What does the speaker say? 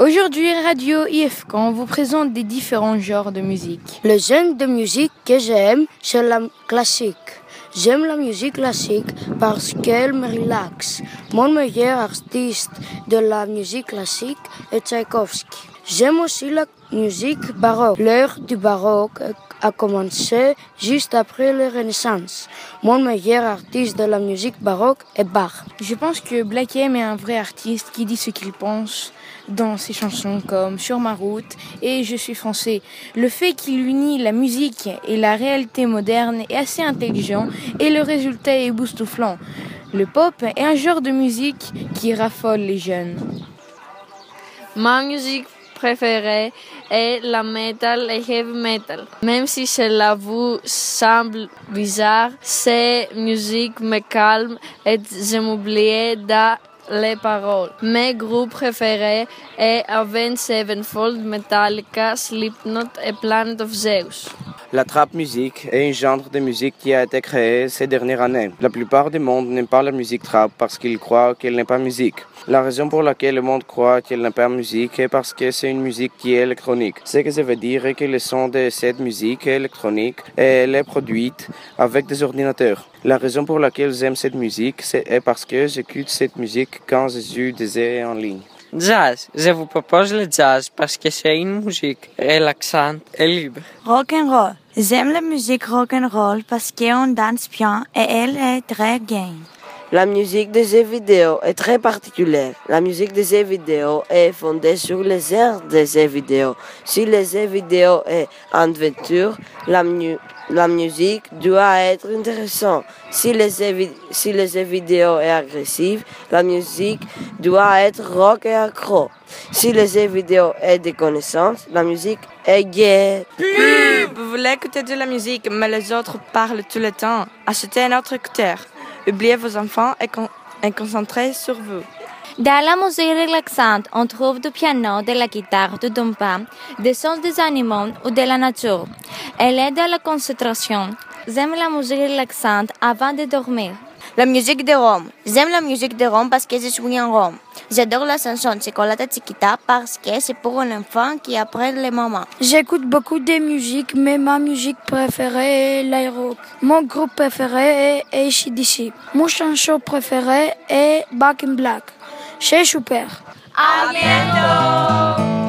Aujourd'hui, Radio IFCAN vous présente des différents genres de musique. Le genre de musique que j'aime, c'est la classique. J'aime la musique classique parce qu'elle me relaxe. Mon meilleur artiste de la musique classique est Tchaïkovski. J'aime aussi la musique baroque. L'heure du baroque a commencé juste après la Renaissance. Mon meilleur artiste de la musique baroque est Bach. Je pense que Black M est un vrai artiste qui dit ce qu'il pense dans ses chansons comme Sur ma route et Je suis français. Le fait qu'il unit la musique et la réalité moderne est assez intelligent et le résultat est époustouflant. Le pop est un genre de musique qui raffole les jeunes. Ma musique préférée est la metal et heavy metal. Même si cela vous semble bizarre, ces musiques me calment et je m'oublie dans les paroles. Mes groupes préférés est Avenged Sevenfold, Metallica, Slipknot et Planet of Zeus. La trap musique est un genre de musique qui a été créé ces dernières années. La plupart du monde n'aime pas la musique trap parce qu'ils croient qu'elle n'est pas musique. La raison pour laquelle le monde croit qu'elle n'est pas musique est parce que c'est une musique qui est électronique. Ce que ça veut dire que le son de cette musique est électronique et elle est produite avec des ordinateurs. La raison pour laquelle j'aime cette musique est parce que j'écoute cette musique quand je joue des en ligne. Jazz. Je vous propose le jazz parce que c'est une musique relaxante et libre. Rock and roll. J'aime la musique rock and roll parce qu'on danse bien et elle est très gain. La musique des jeux vidéo est très particulière. La musique des jeux vidéo est fondée sur les airs des jeux vidéo. Si les jeux vidéo est aventure, la, la musique doit être intéressante. Si les, si les vidéo est la musique doit être rock et accro. Si les jeux vidéo est des connaissances, la musique est gay. Vous voulez écouter de la musique, mais les autres parlent tout le temps. Achetez un autre écouteur. Oubliez vos enfants et, con et concentrez sur vous. Dans la musique relaxante, on trouve du piano, de la guitare, du dompa, des sons des animaux ou de la nature. Elle aide à la concentration. J'aime la musique relaxante avant de dormir. La musique de Rome. J'aime la musique de Rome parce que je suis en Rome. J'adore la chanson Chocolate Chiquita parce que c'est pour un enfant qui apprend les moments. J'écoute beaucoup de musique, mais ma musique préférée est l'aéro. Mon groupe préféré est ACDC. Mon chanson préféré est Back in Black. C'est super. À bientôt